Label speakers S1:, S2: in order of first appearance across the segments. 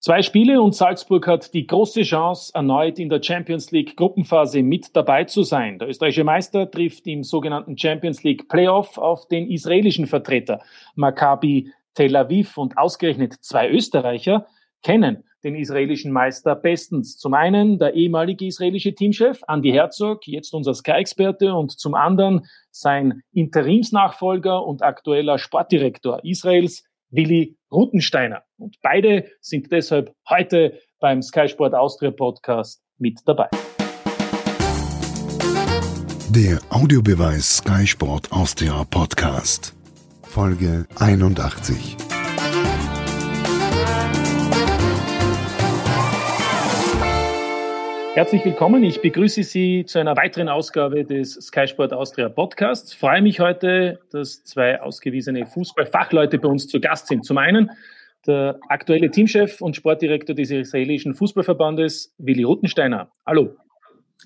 S1: Zwei Spiele und Salzburg hat die große Chance, erneut in der Champions League Gruppenphase mit dabei zu sein. Der österreichische Meister trifft im sogenannten Champions League Playoff auf den israelischen Vertreter Maccabi Tel Aviv und ausgerechnet zwei Österreicher kennen den israelischen Meister bestens. Zum einen der ehemalige israelische Teamchef Andy Herzog, jetzt unser Sky-Experte, und zum anderen sein Interimsnachfolger und aktueller Sportdirektor Israels, Willi Rutensteiner. Und beide sind deshalb heute beim Sky Sport Austria Podcast mit dabei.
S2: Der Audiobeweis Sky Sport Austria Podcast. Folge 81.
S1: Herzlich willkommen. Ich begrüße Sie zu einer weiteren Ausgabe des Sky Sport Austria Podcasts. Ich freue mich heute, dass zwei ausgewiesene Fußballfachleute bei uns zu Gast sind. Zum einen der aktuelle Teamchef und Sportdirektor des israelischen Fußballverbandes, Willi Rothensteiner. Hallo.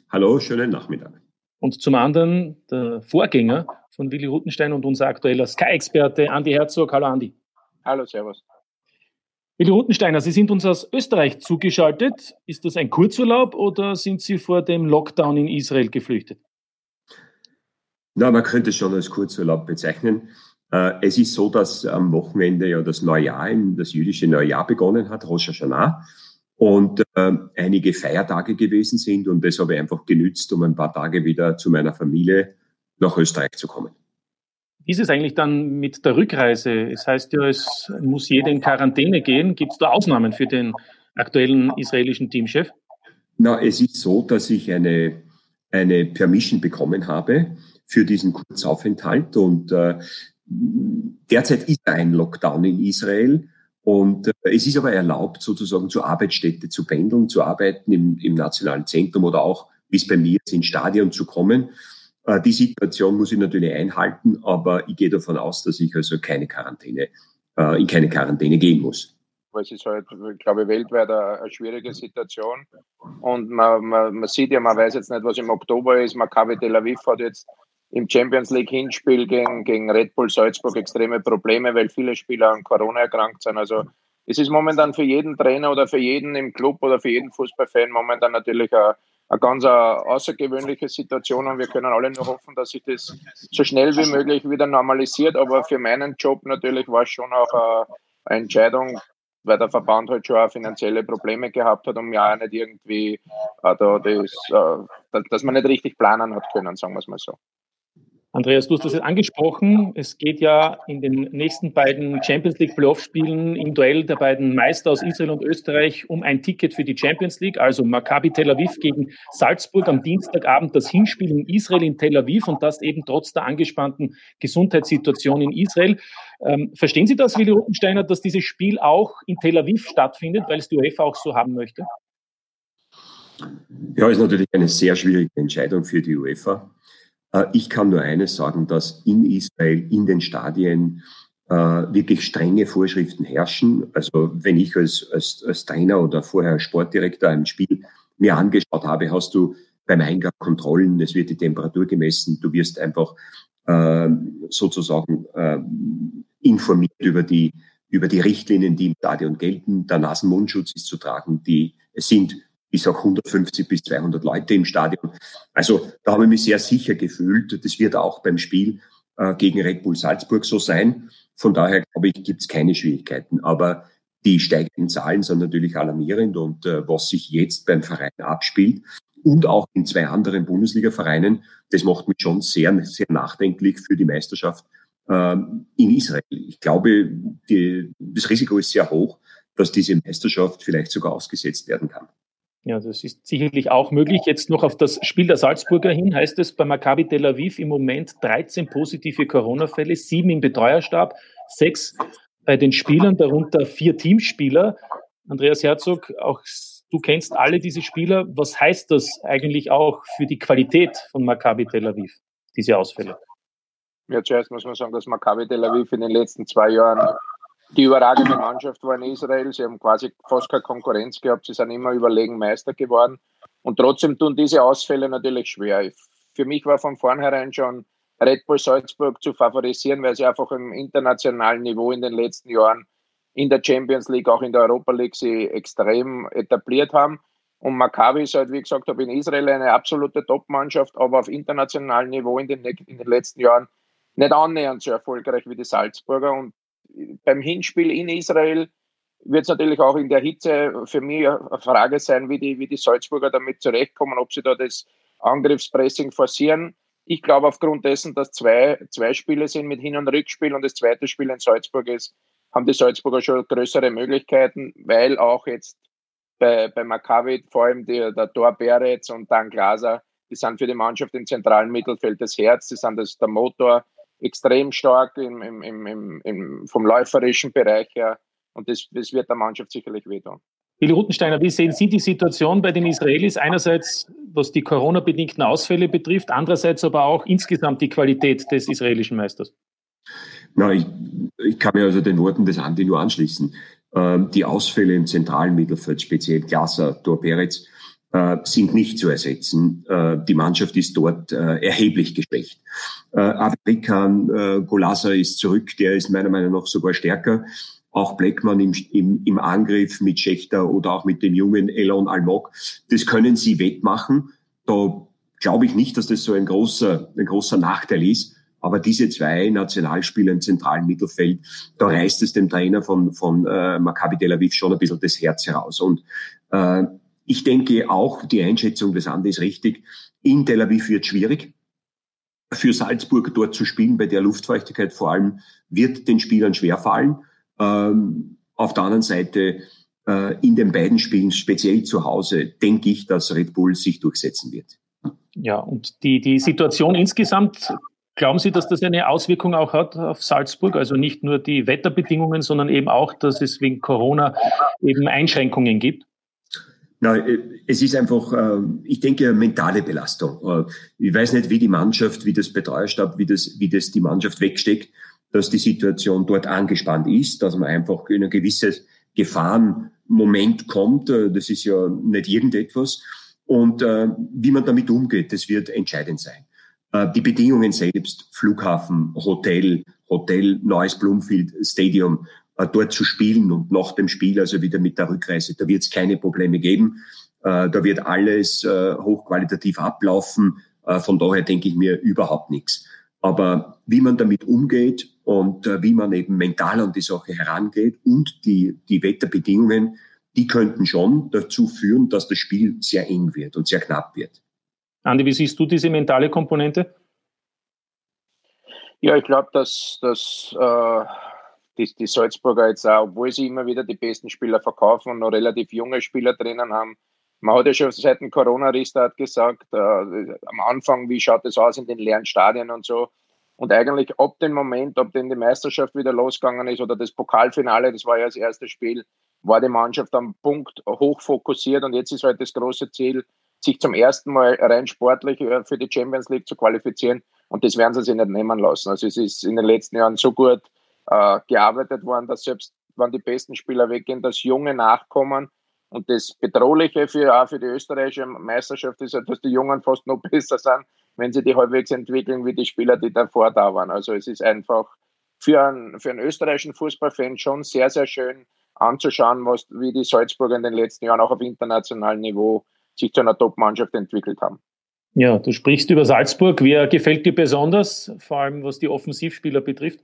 S3: Hallo, schönen Nachmittag.
S1: Und zum anderen der Vorgänger von Willi Rothenstein und unser aktueller Sky-Experte, Andi Herzog. Hallo, Andi.
S4: Hallo, Servus.
S1: Willi Rutensteiner, Sie sind uns aus Österreich zugeschaltet. Ist das ein Kurzurlaub oder sind Sie vor dem Lockdown in Israel geflüchtet?
S3: Na, man könnte es schon als Kurzurlaub bezeichnen. Äh, es ist so, dass am Wochenende ja das Neujahr, das jüdische Neujahr begonnen hat, Rosh Hashanah, und äh, einige Feiertage gewesen sind. Und das habe ich einfach genützt, um ein paar Tage wieder zu meiner Familie nach Österreich zu kommen.
S1: Wie ist es eigentlich dann mit der Rückreise? Es heißt ja, es muss jeder in Quarantäne gehen. Gibt es da Ausnahmen für den aktuellen israelischen Teamchef?
S3: Na, es ist so, dass ich eine, eine Permission bekommen habe für diesen Kurzaufenthalt und äh, derzeit ist ein Lockdown in Israel und äh, es ist aber erlaubt, sozusagen zur Arbeitsstätte zu pendeln, zu arbeiten im, im nationalen Zentrum oder auch, wie es bei mir ist, ins Stadion zu kommen. Äh, die Situation muss ich natürlich einhalten, aber ich gehe davon aus, dass ich also keine Quarantäne, äh, in keine Quarantäne gehen muss.
S4: Es ist halt, ich glaube, weltweit eine, eine schwierige Situation. Und man, man, man, sieht ja, man weiß jetzt nicht, was im Oktober ist. Maccabi Tel Aviv hat jetzt im Champions League Hinspiel gegen, gegen Red Bull Salzburg extreme Probleme, weil viele Spieler an Corona erkrankt sind. Also es ist momentan für jeden Trainer oder für jeden im Club oder für jeden Fußballfan momentan natürlich eine, eine ganz außergewöhnliche Situation und wir können alle nur hoffen, dass sich das so schnell wie möglich wieder normalisiert. Aber für meinen Job natürlich war es schon auch eine Entscheidung, weil der Verband halt schon auch finanzielle Probleme gehabt hat und mir auch nicht irgendwie, äh, da das, äh, dass man nicht richtig planen hat können, sagen wir es mal so.
S1: Andreas, du hast das jetzt angesprochen. Es geht ja in den nächsten beiden Champions League Playoff-Spielen im Duell der beiden Meister aus Israel und Österreich um ein Ticket für die Champions League. Also Maccabi Tel Aviv gegen Salzburg am Dienstagabend das Hinspiel in Israel in Tel Aviv und das eben trotz der angespannten Gesundheitssituation in Israel. Ähm, verstehen Sie das, Willi Rottensteiner, dass dieses Spiel auch in Tel Aviv stattfindet, weil es die UEFA auch so haben möchte?
S3: Ja, ist natürlich eine sehr schwierige Entscheidung für die UEFA. Äh, ich kann nur eines sagen, dass in Israel, in den Stadien äh, wirklich strenge Vorschriften herrschen. Also wenn ich als, als, als Trainer oder vorher Sportdirektor ein Spiel mir angeschaut habe, hast du beim Eingang Kontrollen, es wird die Temperatur gemessen, du wirst einfach äh, sozusagen äh, informiert über die, über die Richtlinien, die im Stadion gelten. Der Nasenmundschutz ist zu tragen, die es sind ich sag 150 bis 200 Leute im Stadion. Also da habe ich mich sehr sicher gefühlt. Das wird auch beim Spiel äh, gegen Red Bull Salzburg so sein. Von daher glaube ich, gibt es keine Schwierigkeiten. Aber die steigenden Zahlen sind natürlich alarmierend und äh, was sich jetzt beim Verein abspielt und auch in zwei anderen Bundesliga-Vereinen, das macht mich schon sehr, sehr nachdenklich für die Meisterschaft äh, in Israel. Ich glaube, die, das Risiko ist sehr hoch, dass diese Meisterschaft vielleicht sogar ausgesetzt werden kann.
S1: Ja, das ist sicherlich auch möglich. Jetzt noch auf das Spiel der Salzburger hin heißt es bei Maccabi Tel Aviv im Moment 13 positive Corona-Fälle, sieben im Betreuerstab, sechs bei den Spielern, darunter vier Teamspieler. Andreas Herzog, auch du kennst alle diese Spieler. Was heißt das eigentlich auch für die Qualität von Maccabi Tel Aviv, diese Ausfälle?
S4: Ja, zuerst muss man sagen, dass Maccabi Tel Aviv in den letzten zwei Jahren die überragende Mannschaft war in Israel. Sie haben quasi fast keine Konkurrenz gehabt. Sie sind immer überlegen Meister geworden. Und trotzdem tun diese Ausfälle natürlich schwer. Für mich war von vornherein schon Red Bull Salzburg zu favorisieren, weil sie einfach im internationalen Niveau in den letzten Jahren in der Champions League, auch in der Europa League sie extrem etabliert haben. Und Maccabi ist halt, wie gesagt habe, in Israel eine absolute Top-Mannschaft, aber auf internationalem Niveau in den, in den letzten Jahren nicht annähernd so erfolgreich wie die Salzburger. Und beim Hinspiel in Israel wird es natürlich auch in der Hitze für mich eine Frage sein, wie die, wie die Salzburger damit zurechtkommen, ob sie da das Angriffspressing forcieren. Ich glaube, aufgrund dessen, dass zwei, zwei Spiele sind mit Hin- und Rückspiel und das zweite Spiel in Salzburg ist, haben die Salzburger schon größere Möglichkeiten, weil auch jetzt bei, bei Maccabi vor allem die, der Tor Beretz und dann Glaser, die sind für die Mannschaft im zentralen Mittelfeld das Herz, die sind das, der Motor extrem stark im, im, im, im, vom läuferischen Bereich her und das, das wird der Mannschaft sicherlich wehtun.
S1: Willi Rutensteiner, wie sehen Sie die Situation bei den Israelis? Einerseits, was die Corona-bedingten Ausfälle betrifft, andererseits aber auch insgesamt die Qualität des israelischen Meisters.
S3: Na, ich, ich kann mir also den Worten des Andi nur anschließen. Ähm, die Ausfälle im zentralen Mittelfeld, speziell Glaser, Tor Peretz, sind nicht zu ersetzen. Äh, die Mannschaft ist dort äh, erheblich geschwächt. Afrikan Golasa ist zurück, der ist meiner Meinung nach sogar stärker auch Blackman im, im, im Angriff mit Schächter oder auch mit dem jungen Elon Almog, das können sie wettmachen. Da glaube ich nicht, dass das so ein großer, ein großer Nachteil ist. Aber diese zwei Nationalspieler im zentralen Mittelfeld, da reißt es dem Trainer von, von äh, Maccabi Tel Aviv schon ein bisschen das Herz heraus. Und äh, ich denke auch, die Einschätzung des Andi ist richtig. In Tel Aviv wird schwierig. Für Salzburg dort zu spielen, bei der Luftfeuchtigkeit vor allem, wird den Spielern schwerfallen. Ähm, auf der anderen Seite äh, in den beiden Spielen, speziell zu Hause, denke ich, dass Red Bull sich durchsetzen wird.
S1: Ja, und die, die Situation insgesamt, glauben Sie, dass das eine Auswirkung auch hat auf Salzburg? Also nicht nur die Wetterbedingungen, sondern eben auch, dass es wegen Corona eben Einschränkungen gibt?
S3: Na, äh, es ist einfach, äh, ich denke, mentale Belastung. Äh, ich weiß nicht, wie die Mannschaft, wie das Betreuerstab, wie das, wie das die Mannschaft wegsteckt dass die Situation dort angespannt ist, dass man einfach in ein gewisses Gefahrenmoment kommt. Das ist ja nicht irgendetwas. Und wie man damit umgeht, das wird entscheidend sein. Die Bedingungen selbst, Flughafen, Hotel, Hotel, neues Bloomfield Stadium, dort zu spielen und nach dem Spiel, also wieder mit der Rückreise, da wird es keine Probleme geben. Äh, da wird alles äh, hochqualitativ ablaufen. Äh, von daher denke ich mir überhaupt nichts. Aber wie man damit umgeht und äh, wie man eben mental an die Sache herangeht und die, die Wetterbedingungen, die könnten schon dazu führen, dass das Spiel sehr eng wird und sehr knapp wird.
S1: Andi, wie siehst du diese mentale Komponente?
S4: Ja, ich glaube, dass, dass äh, die, die Salzburger jetzt auch, obwohl sie immer wieder die besten Spieler verkaufen und noch relativ junge Spieler drinnen haben, man hat ja schon seit dem Corona-Restart gesagt, äh, am Anfang, wie schaut es aus in den leeren Stadien und so. Und eigentlich ab dem Moment, ob denn die Meisterschaft wieder losgegangen ist oder das Pokalfinale, das war ja das erste Spiel, war die Mannschaft am Punkt hoch fokussiert und jetzt ist halt das große Ziel, sich zum ersten Mal rein sportlich äh, für die Champions League zu qualifizieren. Und das werden sie sich nicht nehmen lassen. Also es ist in den letzten Jahren so gut äh, gearbeitet worden, dass selbst wenn die besten Spieler weggehen, dass junge nachkommen und das Bedrohliche für, auch für die österreichische Meisterschaft ist, dass die Jungen fast noch besser sind, wenn sie die halbwegs entwickeln wie die Spieler, die davor da waren. Also es ist einfach für einen, für einen österreichischen Fußballfan schon sehr, sehr schön anzuschauen, was, wie die Salzburger in den letzten Jahren auch auf internationalem Niveau sich zu einer Top-Mannschaft entwickelt haben.
S1: Ja, du sprichst über Salzburg. Wer gefällt dir besonders, vor allem was die Offensivspieler betrifft?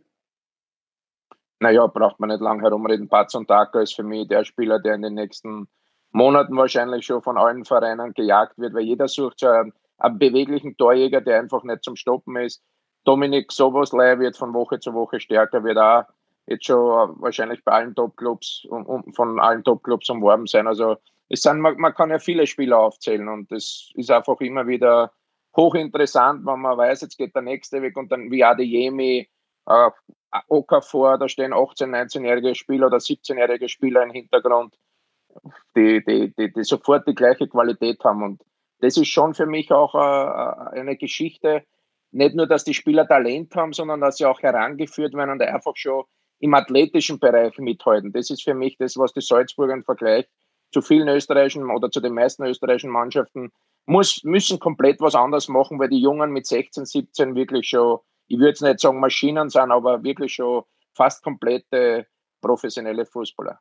S4: Naja, braucht man nicht lang herumreden. Und Taka ist für mich der Spieler, der in den nächsten Monaten wahrscheinlich schon von allen Vereinen gejagt wird, weil jeder sucht so einen, einen beweglichen Torjäger, der einfach nicht zum Stoppen ist. Dominik Soboslei wird von Woche zu Woche stärker, wird auch jetzt schon wahrscheinlich bei allen Topclubs und von allen Topclubs umworben sein. Also es sind, man, man kann ja viele Spieler aufzählen und es ist einfach immer wieder hochinteressant, wenn man weiß, jetzt geht der nächste weg und dann wie Adeyemi, äh, Okafor, da stehen 18-, 19-jährige Spieler oder 17-jährige Spieler im Hintergrund die, die, die, die sofort die gleiche Qualität haben. Und das ist schon für mich auch äh, äh, eine Geschichte, nicht nur, dass die Spieler Talent haben, sondern dass sie auch herangeführt werden und einfach schon im athletischen Bereich mithalten. Das ist für mich das, was die Salzburger im Vergleich zu vielen österreichischen oder zu den meisten österreichischen Mannschaften muss, müssen komplett was anderes machen, weil die Jungen mit 16, 17 wirklich schon, ich würde jetzt nicht sagen Maschinen sind, aber wirklich schon fast komplette professionelle Fußballer.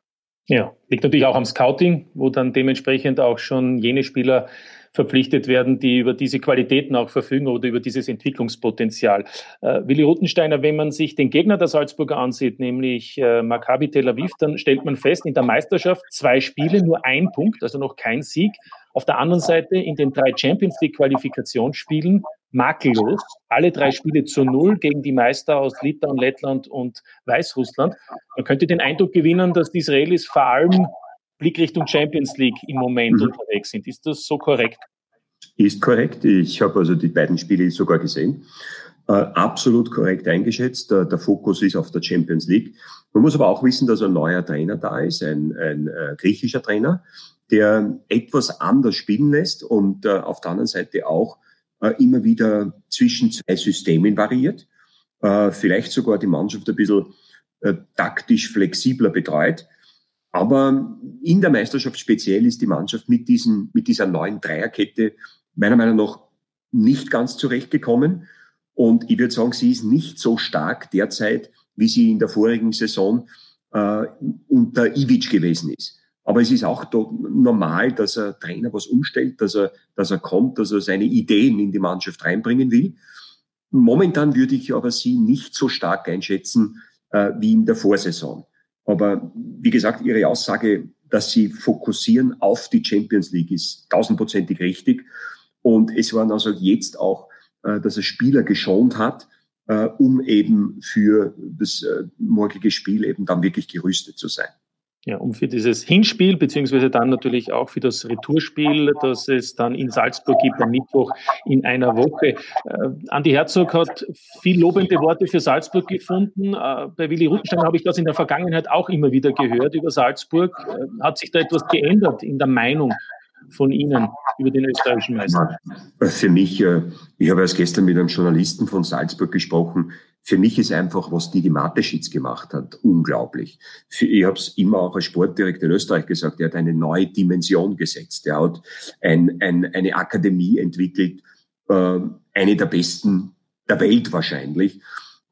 S1: Ja, liegt natürlich auch am Scouting, wo dann dementsprechend auch schon jene Spieler verpflichtet werden, die über diese Qualitäten auch verfügen oder über dieses Entwicklungspotenzial. Äh, Willi Ruttensteiner, wenn man sich den Gegner der Salzburger ansieht, nämlich äh, Maccabi Tel Aviv, dann stellt man fest, in der Meisterschaft zwei Spiele, nur ein Punkt, also noch kein Sieg. Auf der anderen Seite in den drei Champions League Qualifikationsspielen makellos. Alle drei Spiele zu Null gegen die Meister aus Litauen, Lettland und Weißrussland. Man könnte den Eindruck gewinnen, dass die Israelis vor allem Blick Richtung Champions League im Moment mhm. unterwegs sind. Ist das so korrekt?
S3: Ist korrekt. Ich habe also die beiden Spiele sogar gesehen. Äh, absolut korrekt eingeschätzt. Der, der, Fokus ist auf der Champions League. Man muss aber auch wissen, dass ein neuer Trainer da ist, ein, ein äh, griechischer Trainer, der etwas anders spielen lässt und äh, auf der anderen Seite auch äh, immer wieder zwischen zwei Systemen variiert, äh, vielleicht sogar die Mannschaft ein bisschen äh, taktisch flexibler betreut. Aber in der Meisterschaft speziell ist die Mannschaft mit, diesen, mit dieser neuen Dreierkette meiner Meinung nach nicht ganz zurechtgekommen. Und ich würde sagen, sie ist nicht so stark derzeit, wie sie in der vorigen Saison äh, unter Ivic gewesen ist. Aber es ist auch normal, dass ein Trainer was umstellt, dass er, dass er kommt, dass er seine Ideen in die Mannschaft reinbringen will. Momentan würde ich aber sie nicht so stark einschätzen äh, wie in der Vorsaison. Aber wie gesagt, Ihre Aussage, dass Sie fokussieren auf die Champions League, ist tausendprozentig richtig. Und es waren also jetzt auch, äh, dass er Spieler geschont hat, äh, um eben für das äh, morgige Spiel eben dann wirklich gerüstet zu sein
S1: ja, um für dieses Hinspiel, beziehungsweise dann natürlich auch für das Retourspiel, das es dann in Salzburg gibt am Mittwoch in einer Woche. Äh, Andi Herzog hat viel lobende Worte für Salzburg gefunden. Äh, bei Willi Ruttenstein habe ich das in der Vergangenheit auch immer wieder gehört über Salzburg. Äh, hat sich da etwas geändert in der Meinung von Ihnen über den österreichischen Meister?
S3: Für mich, äh, ich habe erst gestern mit einem Journalisten von Salzburg gesprochen, für mich ist einfach, was Didi Mateschitz gemacht hat, unglaublich. Ich habe es immer auch als Sportdirektor in Österreich gesagt, er hat eine neue Dimension gesetzt. Er hat ein, ein, eine Akademie entwickelt, äh, eine der besten der Welt wahrscheinlich.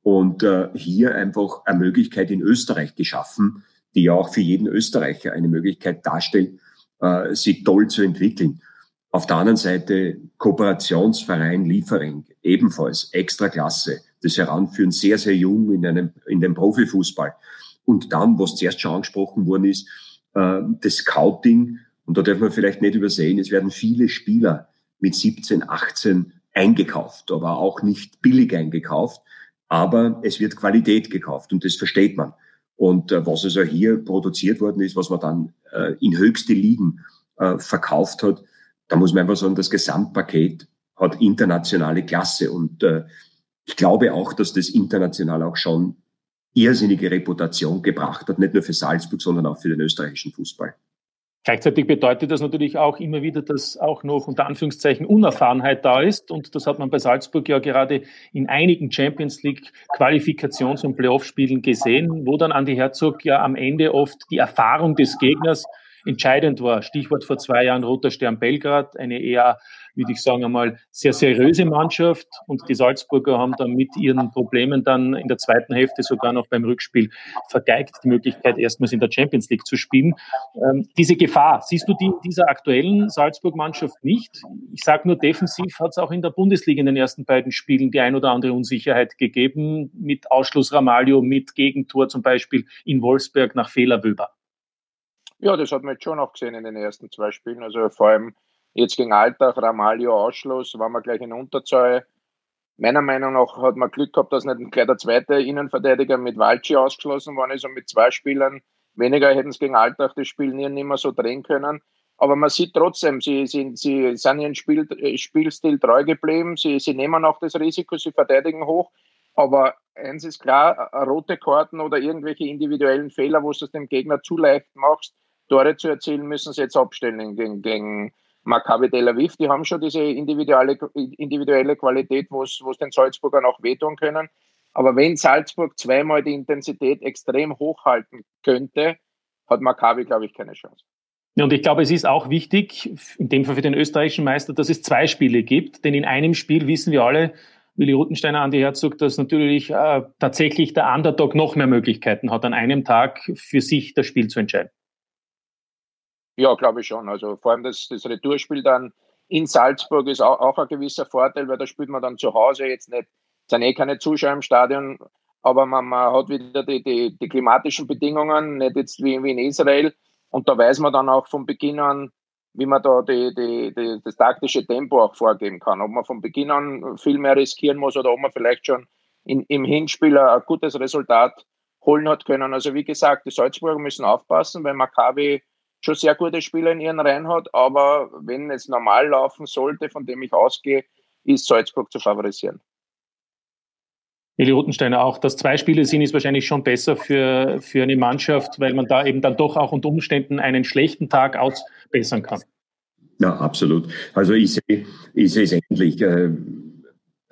S3: Und äh, hier einfach eine Möglichkeit in Österreich geschaffen, die ja auch für jeden Österreicher eine Möglichkeit darstellt, äh, sich toll zu entwickeln. Auf der anderen Seite Kooperationsverein Liefering, ebenfalls extra Klasse, das Heranführen sehr, sehr jung in, einem, in den Profifußball. Und dann, was zuerst schon angesprochen worden ist, äh, das Scouting. Und da darf man vielleicht nicht übersehen, es werden viele Spieler mit 17, 18 eingekauft, aber auch nicht billig eingekauft. Aber es wird Qualität gekauft und das versteht man. Und äh, was also hier produziert worden ist, was man dann äh, in höchste Ligen äh, verkauft hat, da muss man einfach sagen, das Gesamtpaket hat internationale Klasse. Und äh, ich glaube auch, dass das international auch schon irrsinnige Reputation gebracht hat, nicht nur für Salzburg, sondern auch für den österreichischen Fußball.
S1: Gleichzeitig bedeutet das natürlich auch immer wieder, dass auch noch unter Anführungszeichen Unerfahrenheit da ist. Und das hat man bei Salzburg ja gerade in einigen Champions League Qualifikations- und Playoff-Spielen gesehen, wo dann Andi Herzog ja am Ende oft die Erfahrung des Gegners entscheidend war. Stichwort vor zwei Jahren Roter Stern Belgrad, eine eher würde ich sagen, einmal sehr seriöse Mannschaft. Und die Salzburger haben dann mit ihren Problemen dann in der zweiten Hälfte sogar noch beim Rückspiel vergeigt, die Möglichkeit, erstmals in der Champions League zu spielen. Ähm, diese Gefahr, siehst du die in dieser aktuellen Salzburg-Mannschaft nicht? Ich sage nur, defensiv hat es auch in der Bundesliga in den ersten beiden Spielen die ein oder andere Unsicherheit gegeben, mit Ausschluss Ramalho, mit Gegentor zum Beispiel in Wolfsberg nach Fehlerwöber.
S4: Ja, das hat man jetzt schon auch gesehen in den ersten zwei Spielen. Also vor allem Jetzt gegen Alltag, Ramalho Ausschluss, waren wir gleich in Unterzahl. Meiner Meinung nach hat man Glück gehabt, dass nicht gleich der zweite Innenverteidiger mit Walci ausgeschlossen worden ist und mit zwei Spielern weniger hätten es gegen Alltag das Spiel nie nicht mehr so drehen können. Aber man sieht trotzdem, sie, sie, sie sind ihren Spiel, Spielstil treu geblieben, sie, sie nehmen auch das Risiko, sie verteidigen hoch. Aber eins ist klar, rote Karten oder irgendwelche individuellen Fehler, wo du es dem Gegner zu leicht machst, Tore zu erzielen, müssen sie jetzt abstellen gegen, gegen, Maccabi Tel Aviv, die haben schon diese individuelle, individuelle Qualität, wo es den Salzburgern auch wehtun können. Aber wenn Salzburg zweimal die Intensität extrem hochhalten könnte, hat Maccabi, glaube ich, keine Chance.
S1: Und ich glaube, es ist auch wichtig, in dem Fall für den österreichischen Meister, dass es zwei Spiele gibt. Denn in einem Spiel wissen wir alle, Willi Rutensteiner, Andi Herzog, dass natürlich äh, tatsächlich der Underdog noch mehr Möglichkeiten hat, an einem Tag für sich das Spiel zu entscheiden.
S4: Ja, glaube ich schon. Also vor allem das, das Retourspiel dann in Salzburg ist auch, auch ein gewisser Vorteil, weil da spielt man dann zu Hause jetzt nicht, sind eh keine Zuschauer im Stadion, aber man, man hat wieder die, die, die, klimatischen Bedingungen, nicht jetzt wie, wie in Israel. Und da weiß man dann auch von Beginn an, wie man da die, die, die, das taktische Tempo auch vorgeben kann. Ob man von Beginn an viel mehr riskieren muss oder ob man vielleicht schon in, im Hinspiel ein gutes Resultat holen hat können. Also wie gesagt, die Salzburger müssen aufpassen, weil Maccabi schon sehr gute Spieler in ihren Reihen hat, aber wenn es normal laufen sollte, von dem ich ausgehe, ist Salzburg zu favorisieren.
S1: Eli Rottensteiner, auch dass zwei Spiele sind, ist wahrscheinlich schon besser für, für eine Mannschaft, weil man da eben dann doch auch unter Umständen einen schlechten Tag ausbessern kann.
S3: Ja, absolut. Also ich sehe, ich sehe es endlich. Äh,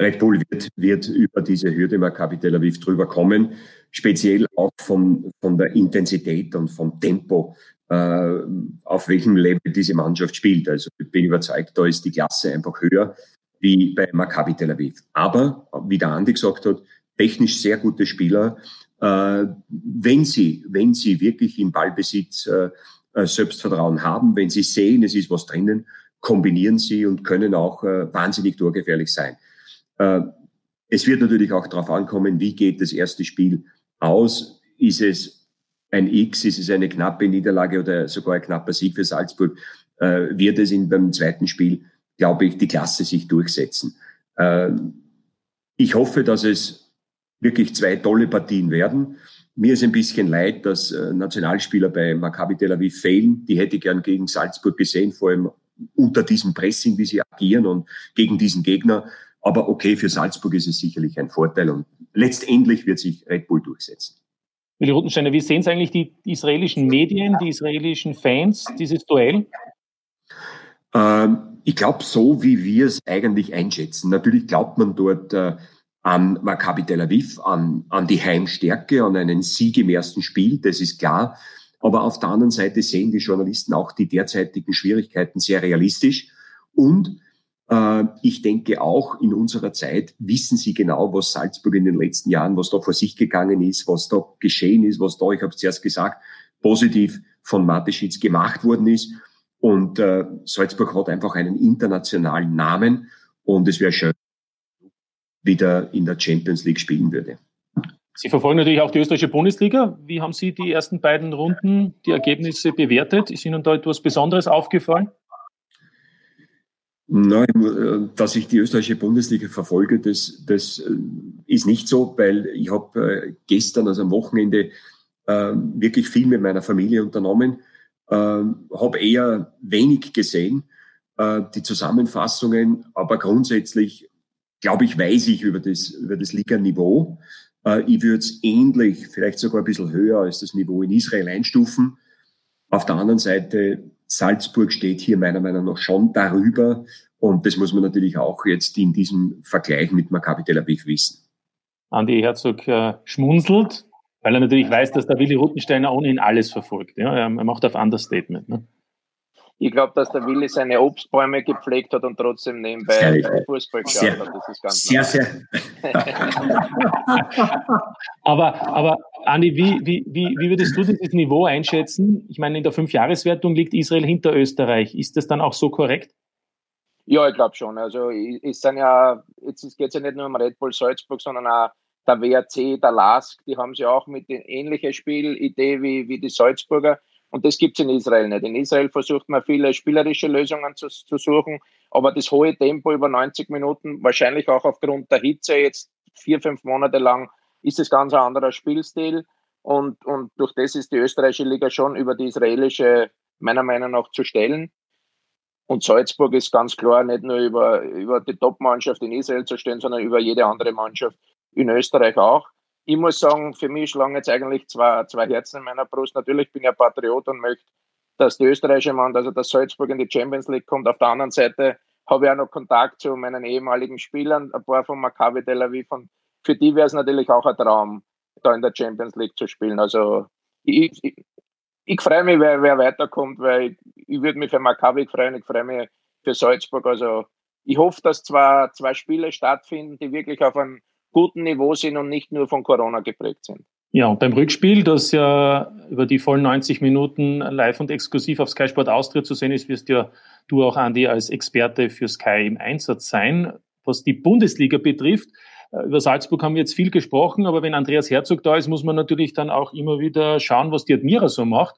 S3: Red Bull wird, wird über diese Hürde Maccabi Tel Aviv drüber kommen, speziell auch von, von der Intensität und vom Tempo, auf welchem Level diese Mannschaft spielt. Also ich bin überzeugt, da ist die Klasse einfach höher wie bei Maccabi Tel Aviv. Aber, wie der Andi gesagt hat, technisch sehr gute Spieler. Äh, wenn sie, wenn sie wirklich im Ballbesitz äh, äh, Selbstvertrauen haben, wenn sie sehen, es ist was drinnen, kombinieren sie und können auch äh, wahnsinnig torgefährlich sein. Äh, es wird natürlich auch darauf ankommen, wie geht das erste Spiel aus? Ist es ein X, ist es eine knappe Niederlage oder sogar ein knapper Sieg für Salzburg? Äh, wird es in, beim zweiten Spiel, glaube ich, die Klasse sich durchsetzen? Äh, ich hoffe, dass es wirklich zwei tolle Partien werden. Mir ist ein bisschen leid, dass äh, Nationalspieler bei Maccabi Tel Aviv fehlen. Die hätte ich gern gegen Salzburg gesehen, vor allem unter diesem Pressing, wie sie agieren und gegen diesen Gegner. Aber okay, für Salzburg ist es sicherlich ein Vorteil und letztendlich wird sich Red Bull durchsetzen.
S1: Willi Rutensteiner, wie sehen es eigentlich die israelischen Medien, die israelischen Fans, dieses Duell?
S3: Ähm, ich glaube, so wie wir es eigentlich einschätzen. Natürlich glaubt man dort, äh, an Maccabi Tel Aviv, an, an die Heimstärke, an einen Sieg im ersten Spiel, das ist klar. Aber auf der anderen Seite sehen die Journalisten auch die derzeitigen Schwierigkeiten sehr realistisch. Und ich denke auch in unserer Zeit wissen sie genau, was Salzburg in den letzten Jahren, was da vor sich gegangen ist, was da geschehen ist, was da, ich habe es zuerst gesagt, positiv von Mateschitz gemacht worden ist. Und äh, Salzburg hat einfach einen internationalen Namen. Und es wäre schön, wieder in der Champions League spielen würde.
S1: Sie verfolgen natürlich auch die österreichische Bundesliga. Wie haben Sie die ersten beiden Runden, die Ergebnisse bewertet? Ist Ihnen da etwas Besonderes aufgefallen?
S3: Nein, äh, dass ich die österreichische Bundesliga verfolge, das, das äh, ist nicht so, weil ich habe äh, gestern, also am Wochenende, wirklich viel mit meiner Familie unternommen, habe eher wenig gesehen, die Zusammenfassungen, aber grundsätzlich glaube ich, weiß ich über das, über das Liga-Niveau. Ich würde es ähnlich, vielleicht sogar ein bisschen höher als das Niveau in Israel einstufen. Auf der anderen Seite, Salzburg steht hier meiner Meinung nach schon darüber. Und das muss man natürlich auch jetzt in diesem Vergleich mit Maccabi Tel Aviv wissen.
S1: Andi Herzog äh, schmunzelt, weil er natürlich weiß, dass der Willi Ruttensteiner ohnehin alles verfolgt. Ja? Er macht auf Understatement. Ne?
S4: Ich glaube, dass der Willi seine Obstbäume gepflegt hat und trotzdem nebenbei Fußball geschaut hat. Das ist ganz
S3: sehr, sehr.
S1: aber, aber Andi, wie, wie, wie, wie würdest du dieses Niveau einschätzen? Ich meine, in der Fünfjahreswertung liegt Israel hinter Österreich. Ist das dann auch so korrekt?
S4: Ja, ich glaube schon. Also es sind ja, jetzt geht es ja nicht nur um Red Bull Salzburg, sondern auch der WRC, der LASK, die haben sie auch mit ähnlicher Spielidee wie, wie die Salzburger. Und das gibt es in Israel nicht. In Israel versucht man viele spielerische Lösungen zu, zu, suchen, aber das hohe Tempo über 90 Minuten, wahrscheinlich auch aufgrund der Hitze jetzt vier, fünf Monate lang, ist es ganz ein anderer Spielstil. Und, und durch das ist die österreichische Liga schon über die israelische meiner Meinung nach zu stellen. Und Salzburg ist ganz klar nicht nur über, über die Top-Mannschaft in Israel zu stellen, sondern über jede andere Mannschaft in Österreich auch ich muss sagen, für mich schlagen jetzt eigentlich zwei, zwei Herzen in meiner Brust. Natürlich bin ich ein Patriot und möchte, dass die österreichische Mann, also dass Salzburg in die Champions League kommt. Auf der anderen Seite habe ich auch noch Kontakt zu meinen ehemaligen Spielern, ein paar von Maccabi Tel Aviv. Und für die wäre es natürlich auch ein Traum, da in der Champions League zu spielen. Also ich, ich, ich freue mich, wer, wer weiterkommt, weil ich, ich würde mich für Maccabi freuen, ich freue mich für Salzburg. Also ich hoffe, dass zwei, zwei Spiele stattfinden, die wirklich auf einem guten Niveau sind und nicht nur von Corona geprägt sind.
S1: Ja, und beim Rückspiel, das ja über die vollen 90 Minuten live und exklusiv auf Sky Sport Austria zu sehen ist, wirst ja du auch, Andi, als Experte für Sky im Einsatz sein. Was die Bundesliga betrifft, äh, über Salzburg haben wir jetzt viel gesprochen, aber wenn Andreas Herzog da ist, muss man natürlich dann auch immer wieder schauen, was die Admira so macht.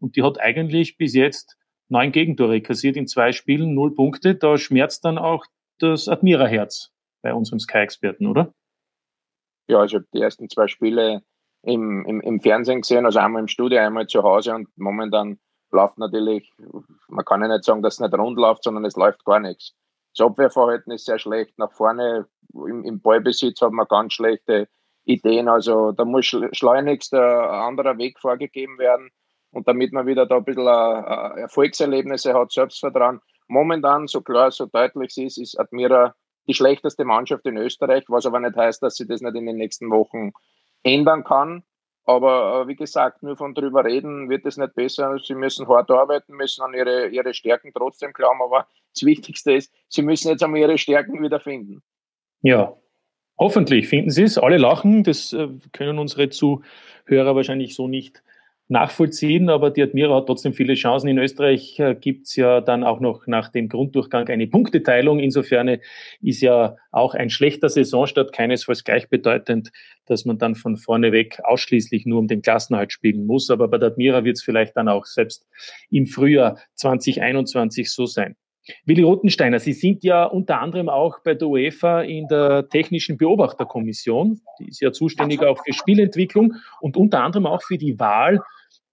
S1: Und die hat eigentlich bis jetzt neun Gegentore kassiert in zwei Spielen, null Punkte. Da schmerzt dann auch das Admira-Herz bei unserem Sky-Experten, oder?
S4: Ja, also die ersten zwei Spiele im, im, im Fernsehen gesehen, also einmal im Studio, einmal zu Hause und momentan läuft natürlich, man kann ja nicht sagen, dass es nicht rund läuft, sondern es läuft gar nichts. Das Abwehrverhalten ist sehr schlecht. Nach vorne im, im Ballbesitz hat man ganz schlechte Ideen. Also da muss schleunigst ein anderer Weg vorgegeben werden. Und damit man wieder da ein bisschen äh, Erfolgserlebnisse hat, Selbstvertrauen. Momentan, so klar, so deutlich es ist, ist Admira die schlechteste Mannschaft in Österreich, was aber nicht heißt, dass sie das nicht in den nächsten Wochen ändern kann. Aber äh, wie gesagt, nur von drüber reden wird es nicht besser. Sie müssen hart arbeiten, müssen an ihre, ihre Stärken trotzdem glauben. Aber das Wichtigste ist, sie müssen jetzt einmal ihre Stärken wieder finden.
S1: Ja, hoffentlich finden sie es. Alle lachen. Das äh, können unsere Zuhörer wahrscheinlich so nicht nachvollziehen, aber die Admira hat trotzdem viele Chancen. In Österreich äh, gibt's ja dann auch noch nach dem Grunddurchgang eine Punkteteilung. Insofern ist ja auch ein schlechter Saisonstart keinesfalls gleichbedeutend, dass man dann von vorne weg ausschließlich nur um den Klassenhalt spielen muss. Aber bei der Admira wird's vielleicht dann auch selbst im Frühjahr 2021 so sein. Willi Rothensteiner, Sie sind ja unter anderem auch bei der UEFA in der technischen Beobachterkommission. Die ist ja zuständig auch für Spielentwicklung und unter anderem auch für die Wahl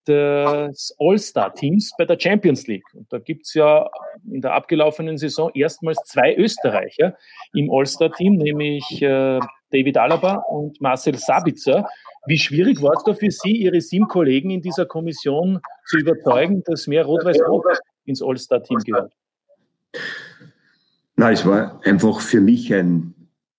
S1: des All-Star-Teams bei der Champions League. Und da gibt's ja in der abgelaufenen Saison erstmals zwei Österreicher im All-Star-Team, nämlich äh, David Alaba und Marcel Sabitzer. Wie schwierig war es da für Sie, Ihre sieben Kollegen in dieser Kommission zu überzeugen, dass mehr Rot-Weiß-Rot ins All-Star-Team gehört?
S3: Na, es war einfach für mich eine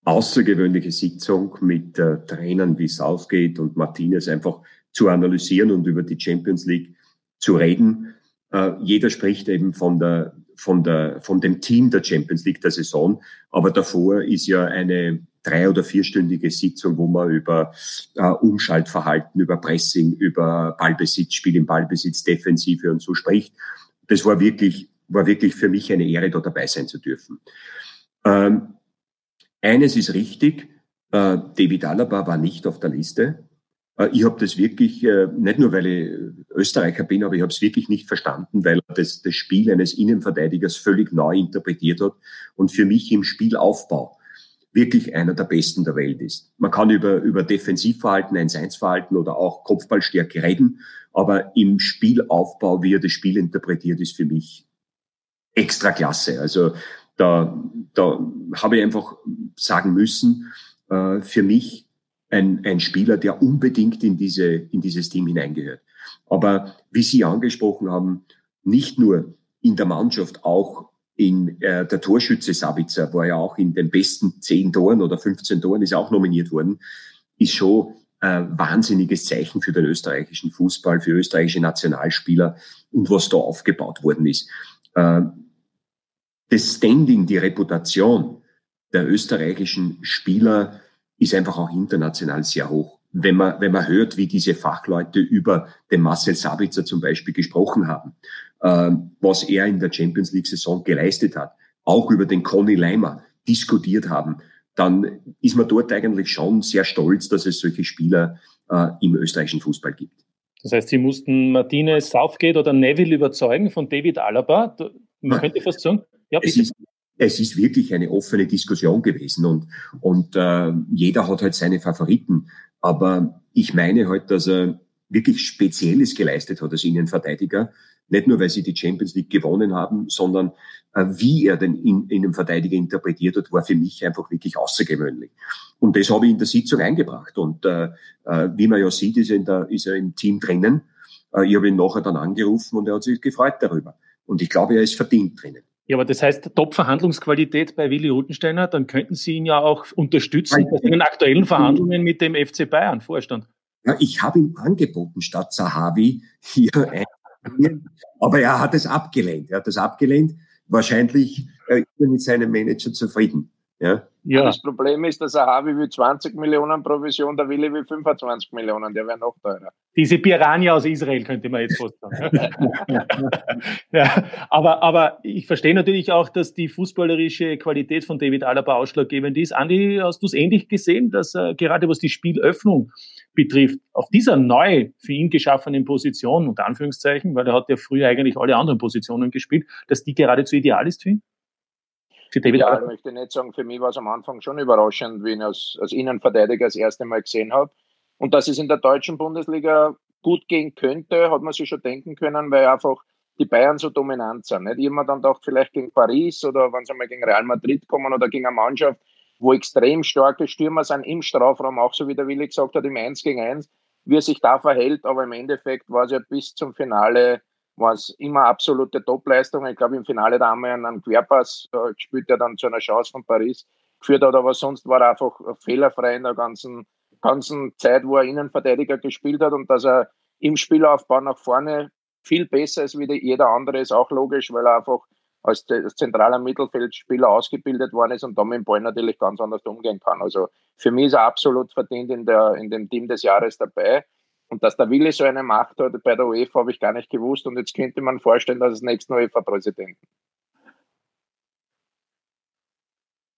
S3: außergewöhnliche Sitzung mit äh, Trainern wie Southgate und Martinez einfach zu analysieren und über die Champions League zu reden. Äh, jeder spricht eben von der, von der, von dem Team der Champions League der Saison. Aber davor ist ja eine drei- oder vierstündige Sitzung, wo man über äh, Umschaltverhalten, über Pressing, über Ballbesitz, Spiel im Ballbesitz, Defensive und so spricht. Das war wirklich, war wirklich für mich eine Ehre, da dabei sein zu dürfen. Ähm, eines ist richtig, äh, David Alaba war nicht auf der Liste. Äh, ich habe das wirklich, äh, nicht nur weil ich Österreicher bin, aber ich habe es wirklich nicht verstanden, weil er das, das Spiel eines Innenverteidigers völlig neu interpretiert hat und für mich im Spielaufbau wirklich einer der besten der Welt ist. Man kann über, über Defensivverhalten, 1-1-Verhalten oder auch Kopfballstärke reden, aber im Spielaufbau, wie er das Spiel interpretiert, ist für mich extra klasse. Also da, da habe ich einfach sagen müssen, äh, für mich ein, ein Spieler, der unbedingt in, diese, in dieses Team hineingehört. Aber wie Sie angesprochen haben, nicht nur in der Mannschaft, auch in äh, der Torschütze Sabitzer war ja auch in den besten zehn Toren oder 15 Toren, ist auch nominiert worden, ist schon ein wahnsinniges Zeichen für den österreichischen Fußball, für österreichische Nationalspieler und was da aufgebaut worden ist. Äh, das Standing, die Reputation der österreichischen Spieler ist einfach auch international sehr hoch. Wenn man, wenn man hört, wie diese Fachleute über den Marcel Sabitzer zum Beispiel gesprochen haben, äh, was er in der Champions League Saison geleistet hat, auch über den Conny Leimer diskutiert haben, dann ist man dort eigentlich schon sehr stolz, dass es solche Spieler äh, im österreichischen Fußball gibt.
S1: Das heißt, Sie mussten Martinez, Southgate oder Neville überzeugen von David Alaba. Man könnte fast sagen,
S3: ja, bitte. Es ist, es ist wirklich eine offene Diskussion gewesen und, und äh, jeder hat halt seine Favoriten. Aber ich meine halt, dass er wirklich Spezielles geleistet hat als Innenverteidiger. Nicht nur, weil sie die Champions League gewonnen haben, sondern äh, wie er den in, Innenverteidiger interpretiert hat, war für mich einfach wirklich außergewöhnlich. Und das habe ich in der Sitzung eingebracht. Und äh, äh, wie man ja sieht, ist er, in der, ist er im Team drinnen. Äh, ich habe ihn nachher dann angerufen und er hat sich gefreut darüber. Und ich glaube, er ist verdient drinnen.
S1: Ja, aber das heißt Top-Verhandlungsqualität bei Willi Rutensteiner, dann könnten Sie ihn ja auch unterstützen in den aktuellen Verhandlungen mit dem FC Bayern, Vorstand.
S3: Ja, ich habe ihm angeboten, statt Sahavi hier ein, aber er hat es abgelehnt. Er hat es abgelehnt, wahrscheinlich äh, mit seinem Manager zufrieden. Ja.
S4: Ja. Das Problem ist, dass er Harvey will 20 Millionen Provision, der Willi will 25 Millionen, der wäre noch teurer.
S1: Diese Piranha aus Israel könnte man jetzt fast sagen. ja, aber, aber ich verstehe natürlich auch, dass die fußballerische Qualität von David Alaba ausschlaggebend ist. Andi, hast du es ähnlich gesehen, dass er gerade was die Spielöffnung betrifft, auf dieser neu für ihn geschaffenen Position, unter Anführungszeichen, weil er hat ja früher eigentlich alle anderen Positionen gespielt, dass die geradezu ideal ist für ihn?
S4: Für David ja, ich möchte nicht sagen, für mich war es am Anfang schon überraschend, wie ich ihn als, als Innenverteidiger das erste Mal gesehen habe. Und dass es in der deutschen Bundesliga gut gehen könnte, hat man sich schon denken können, weil einfach die Bayern so dominant sind. Nicht? Ich habe mir dann gedacht, vielleicht gegen Paris oder wenn sie mal gegen Real Madrid kommen oder gegen eine Mannschaft, wo extrem starke Stürmer sind im Strafraum, auch so wie der Willi gesagt hat, im 1 gegen 1, wie er sich da verhält. Aber im Endeffekt war es ja bis zum Finale war es immer absolute Topleistung. Ich glaube, im Finale da haben wir einen Querpass äh, gespielt, der dann zu einer Chance von Paris geführt hat, aber sonst war er einfach fehlerfrei in der ganzen, ganzen Zeit, wo er Innenverteidiger gespielt hat und dass er im Spielaufbau nach vorne viel besser ist wie jeder andere, ist auch logisch, weil er einfach als, zentraler Mittelfeldspieler ausgebildet worden ist und damit im Ball natürlich ganz anders umgehen kann. Also für mich ist er absolut verdient in, der, in dem Team des Jahres dabei. Und dass der Wille so eine Macht hat bei der UEFA, habe ich gar nicht gewusst. Und jetzt könnte man vorstellen, dass es nächsten UEFA-Präsidenten.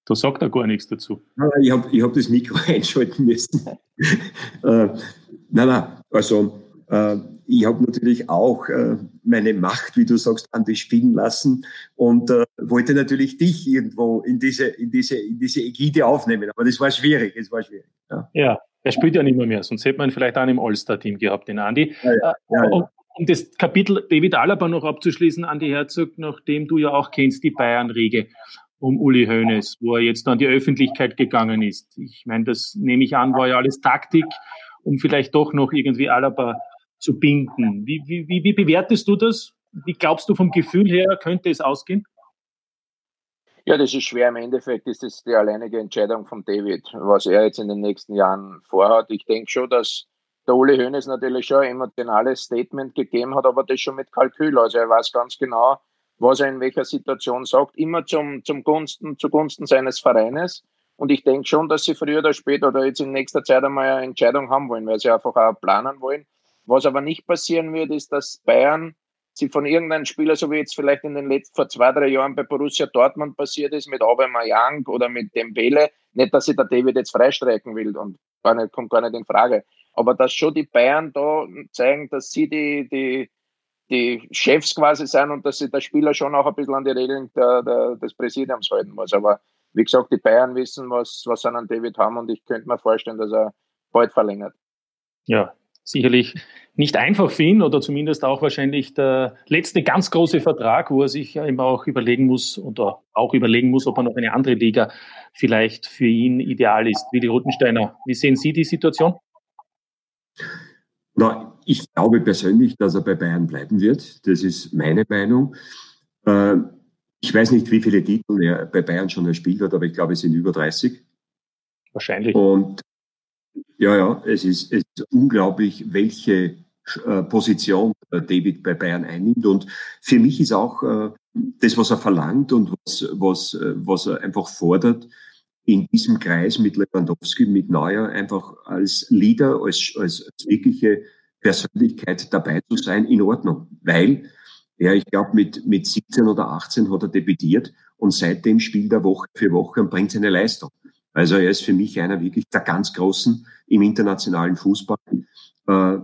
S1: Da sagt er gar nichts dazu.
S3: Ich habe ich hab das Mikro einschalten müssen. äh, nein, nein, also äh, ich habe natürlich auch äh, meine Macht, wie du sagst, an dich spielen lassen und äh, wollte natürlich dich irgendwo in diese, in diese, in diese Ägide aufnehmen. Aber das war schwierig, es war schwierig.
S1: Ja. ja. Er spielt ja nicht mehr, mehr, sonst hätte man vielleicht auch im All-Star-Team gehabt, den Andi. Ja, ja, ja, um, um das Kapitel David Alaba noch abzuschließen, Andi Herzog, nachdem du ja auch kennst, die Bayern-Riege um Uli Hoeneß, wo er jetzt an die Öffentlichkeit gegangen ist. Ich meine, das nehme ich an, war ja alles Taktik, um vielleicht doch noch irgendwie Alaba zu binden. Wie, wie, wie, wie bewertest du das? Wie glaubst du vom Gefühl her, könnte es ausgehen?
S4: Ja, das ist schwer. Im Endeffekt ist das die alleinige Entscheidung von David, was er jetzt in den nächsten Jahren vorhat. Ich denke schon, dass der Uli Hoeneß natürlich schon ein emotionales Statement gegeben hat, aber das schon mit Kalkül. Also er weiß ganz genau, was er in welcher Situation sagt, immer zum, zum Gunsten, zugunsten seines Vereines. Und ich denke schon, dass sie früher oder später oder jetzt in nächster Zeit einmal eine Entscheidung haben wollen, weil sie einfach auch planen wollen. Was aber nicht passieren wird, ist, dass Bayern sie von irgendeinem Spieler, so wie jetzt vielleicht in den letzten, vor zwei, drei Jahren bei Borussia Dortmund passiert ist, mit Aubameyang oder mit Dembele, nicht, dass sich der David jetzt freistreiken will und gar nicht, kommt gar nicht in Frage. Aber dass schon die Bayern da zeigen, dass sie die, die, die Chefs quasi sind und dass sich der Spieler schon auch ein bisschen an die Regeln der, der, des Präsidiums halten muss. Aber wie gesagt, die Bayern wissen, was, was sie an David haben und ich könnte mir vorstellen, dass er bald verlängert.
S1: Ja, sicherlich nicht einfach für ihn oder zumindest auch wahrscheinlich der letzte ganz große Vertrag, wo er sich immer auch überlegen muss oder auch überlegen muss, ob er noch eine andere Liga vielleicht für ihn ideal ist. Wie die Rutensteiner, wie sehen Sie die Situation?
S3: Na, ich glaube persönlich, dass er bei Bayern bleiben wird. Das ist meine Meinung. Äh, ich weiß nicht, wie viele Titel er bei Bayern schon erspielt hat, aber ich glaube, es sind über 30.
S1: Wahrscheinlich.
S3: Und ja, ja, es ist, es ist unglaublich, welche äh, Position äh, David bei Bayern einnimmt. Und für mich ist auch äh, das, was er verlangt und was, was, was er einfach fordert, in diesem Kreis mit Lewandowski, mit Neuer, einfach als Leader, als, als, als wirkliche Persönlichkeit dabei zu sein, in Ordnung. Weil, ja, ich glaube, mit, mit 17 oder 18 hat er debütiert und seitdem spielt er Woche für Woche und bringt seine Leistung. Also er ist für mich einer wirklich der ganz Großen im internationalen Fußball. Äh,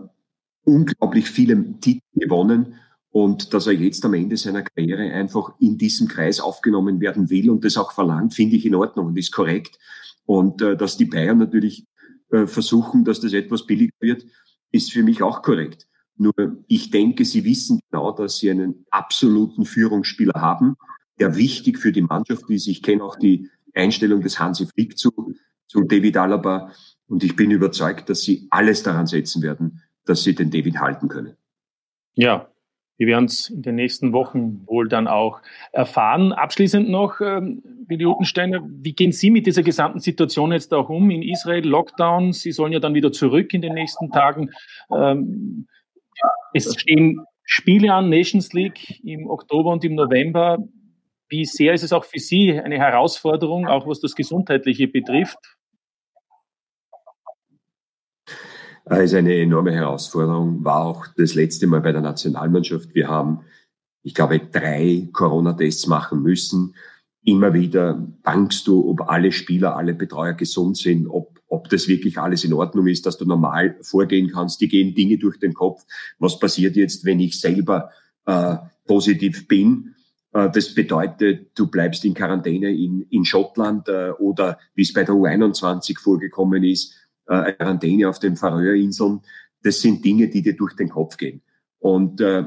S3: unglaublich viele Titel gewonnen und dass er jetzt am Ende seiner Karriere einfach in diesem Kreis aufgenommen werden will und das auch verlangt, finde ich in Ordnung und ist korrekt. Und äh, dass die Bayern natürlich äh, versuchen, dass das etwas billiger wird, ist für mich auch korrekt. Nur ich denke, sie wissen genau, dass sie einen absoluten Führungsspieler haben, der wichtig für die Mannschaft ist. Ich kenne auch die Einstellung des Hansi Flick zu, zu David Alaba und ich bin überzeugt, dass sie alles daran setzen werden, dass sie den David halten können.
S1: Ja, wir werden es in den nächsten Wochen wohl dann auch erfahren. Abschließend noch, ähm, Willi Utensteiner, wie gehen Sie mit dieser gesamten Situation jetzt auch um in Israel? Lockdown, Sie sollen ja dann wieder zurück in den nächsten Tagen. Ähm, es stehen Spiele an, Nations League im Oktober und im November. Wie sehr ist es auch für Sie eine Herausforderung, auch was das Gesundheitliche betrifft?
S3: Es ist eine enorme Herausforderung, war auch das letzte Mal bei der Nationalmannschaft. Wir haben, ich glaube, drei Corona-Tests machen müssen. Immer wieder bangst du, ob alle Spieler, alle Betreuer gesund sind, ob, ob das wirklich alles in Ordnung ist, dass du normal vorgehen kannst. Die gehen Dinge durch den Kopf. Was passiert jetzt, wenn ich selber äh, positiv bin? Äh, das bedeutet, du bleibst in Quarantäne in, in Schottland äh, oder wie es bei der U21 vorgekommen ist, äh, Quarantäne auf den Färöerinseln. Das sind Dinge, die dir durch den Kopf gehen. Und äh,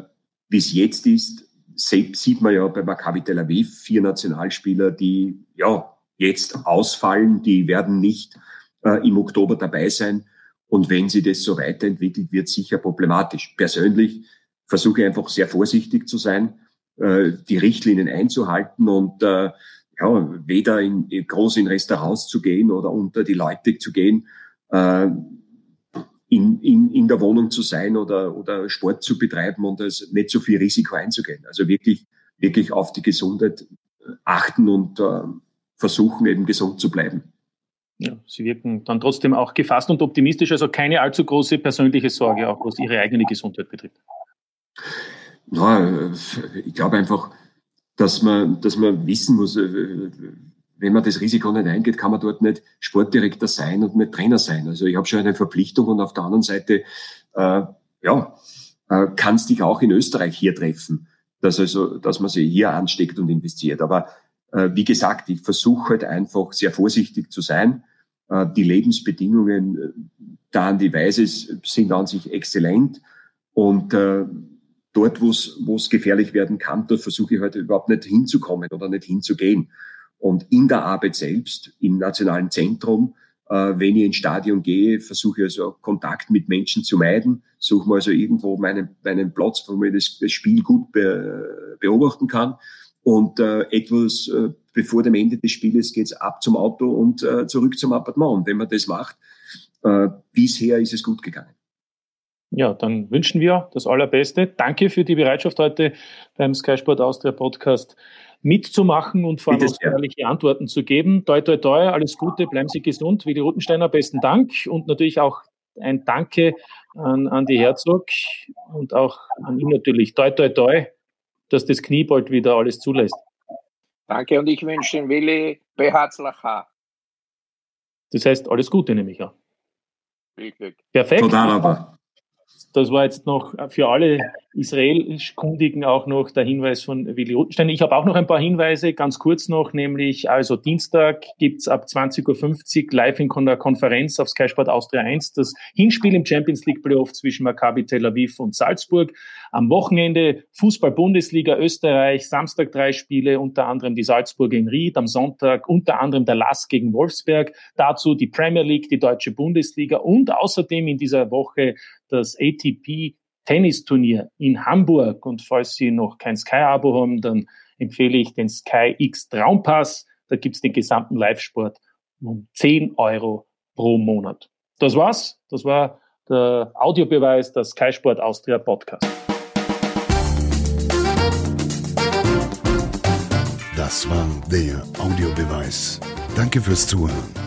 S3: wie es jetzt ist, sieht man ja bei Maccabi Tel Aviv vier Nationalspieler, die ja jetzt ausfallen, die werden nicht äh, im Oktober dabei sein. Und wenn sie das so weiterentwickelt, wird sicher problematisch. Persönlich versuche ich einfach sehr vorsichtig zu sein, äh, die Richtlinien einzuhalten und äh, ja, weder in, in, groß in Restaurants zu gehen oder unter die Leute zu gehen, äh, in, in, in der Wohnung zu sein oder, oder Sport zu betreiben und das nicht so viel Risiko einzugehen. Also wirklich, wirklich auf die Gesundheit achten und äh, versuchen eben gesund zu bleiben.
S1: Ja, Sie wirken dann trotzdem auch gefasst und optimistisch, also keine allzu große persönliche Sorge, auch was Ihre eigene Gesundheit betrifft.
S3: Ja, ich glaube einfach, dass man, dass man wissen muss, äh, wenn man das Risiko nicht eingeht, kann man dort nicht Sportdirektor sein und nicht Trainer sein. Also ich habe schon eine Verpflichtung und auf der anderen Seite, äh, ja, äh, kannst dich auch in Österreich hier treffen, dass also, dass man sich hier ansteckt und investiert. Aber äh, wie gesagt, ich versuche halt einfach sehr vorsichtig zu sein. Äh, die Lebensbedingungen äh, da an die Weise sind an sich exzellent und äh, dort, wo es gefährlich werden kann, dort versuche ich halt überhaupt nicht hinzukommen oder nicht hinzugehen. Und in der Arbeit selbst, im nationalen Zentrum, äh, wenn ich ins Stadion gehe, versuche ich also Kontakt mit Menschen zu meiden, suche mir also irgendwo meinen, meinen Platz, wo man das, das Spiel gut be, beobachten kann. Und äh, etwas äh, bevor dem Ende des Spieles geht's ab zum Auto und äh, zurück zum Appartement. Und wenn man das macht, äh, bisher ist es gut gegangen.
S1: Ja, dann wünschen wir das Allerbeste. Danke für die Bereitschaft heute beim Sky Sport Austria Podcast mitzumachen und vor allem ehrliche Antworten zu geben. Toi, toi, toi, alles Gute, bleiben Sie gesund. Willi Rutensteiner, besten Dank und natürlich auch ein Danke an Andi Herzog und auch an ihn natürlich. Toi, toi, toi, dass das Knie bald wieder alles zulässt.
S4: Danke und ich wünsche den Willi Beherzlacher.
S1: Das heißt, alles Gute nehme ich an.
S3: Viel Glück. Perfekt.
S1: Total das war jetzt noch für alle Israelisch-Kundigen auch noch der Hinweis von Willi Ruttenstein. Ich habe auch noch ein paar Hinweise, ganz kurz noch, nämlich also Dienstag gibt's ab 20.50 Uhr live in der Konferenz auf Sky Sport Austria 1 das Hinspiel im Champions League Playoff zwischen Maccabi Tel Aviv und Salzburg. Am Wochenende Fußball-Bundesliga Österreich, Samstag drei Spiele, unter anderem die Salzburger in Ried, am Sonntag unter anderem der Lass gegen Wolfsberg, dazu die Premier League, die deutsche Bundesliga und außerdem in dieser Woche das ATP Tennisturnier in Hamburg. Und falls Sie noch kein Sky-Abo haben, dann empfehle ich den Sky X Traumpass. Da gibt's den gesamten Live-Sport um 10 Euro pro Monat. Das war's. Das war der Audiobeweis des Sky Sport Austria Podcast.
S2: Das war der Audiobeweis. Danke fürs Zuhören.